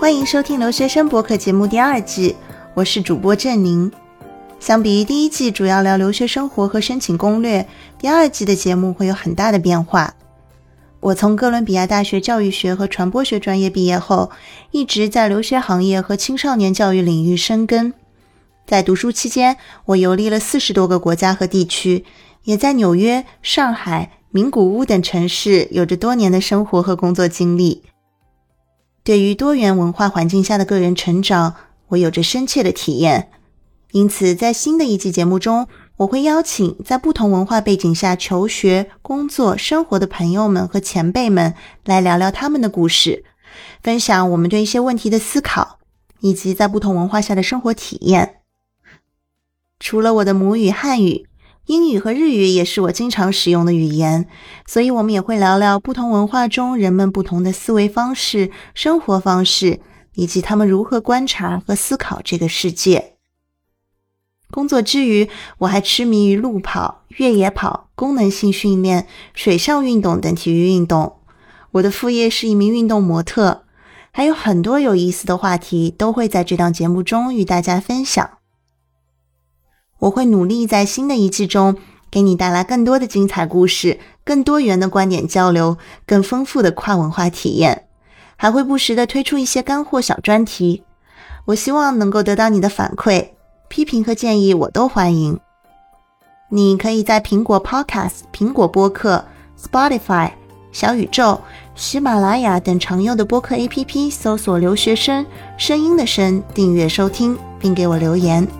欢迎收听留学生博客节目第二季，我是主播郑宁。相比于第一季主要聊留学生活和申请攻略，第二季的节目会有很大的变化。我从哥伦比亚大学教育学和传播学专业毕业后，一直在留学行业和青少年教育领域深耕。在读书期间，我游历了四十多个国家和地区，也在纽约、上海、名古屋等城市有着多年的生活和工作经历。对于多元文化环境下的个人成长，我有着深切的体验。因此，在新的一季节目中，我会邀请在不同文化背景下求学、工作、生活的朋友们和前辈们来聊聊他们的故事，分享我们对一些问题的思考，以及在不同文化下的生活体验。除了我的母语汉语。英语和日语也是我经常使用的语言，所以我们也会聊聊不同文化中人们不同的思维方式、生活方式，以及他们如何观察和思考这个世界。工作之余，我还痴迷于路跑、越野跑、功能性训练、水上运动等体育运动。我的副业是一名运动模特，还有很多有意思的话题都会在这档节目中与大家分享。我会努力在新的一季中给你带来更多的精彩故事、更多元的观点交流、更丰富的跨文化体验，还会不时的推出一些干货小专题。我希望能够得到你的反馈、批评和建议，我都欢迎。你可以在苹果 Podcast、苹果播客、Spotify、小宇宙、喜马拉雅等常用的播客 APP 搜索“留学生”声音的声，订阅收听，并给我留言。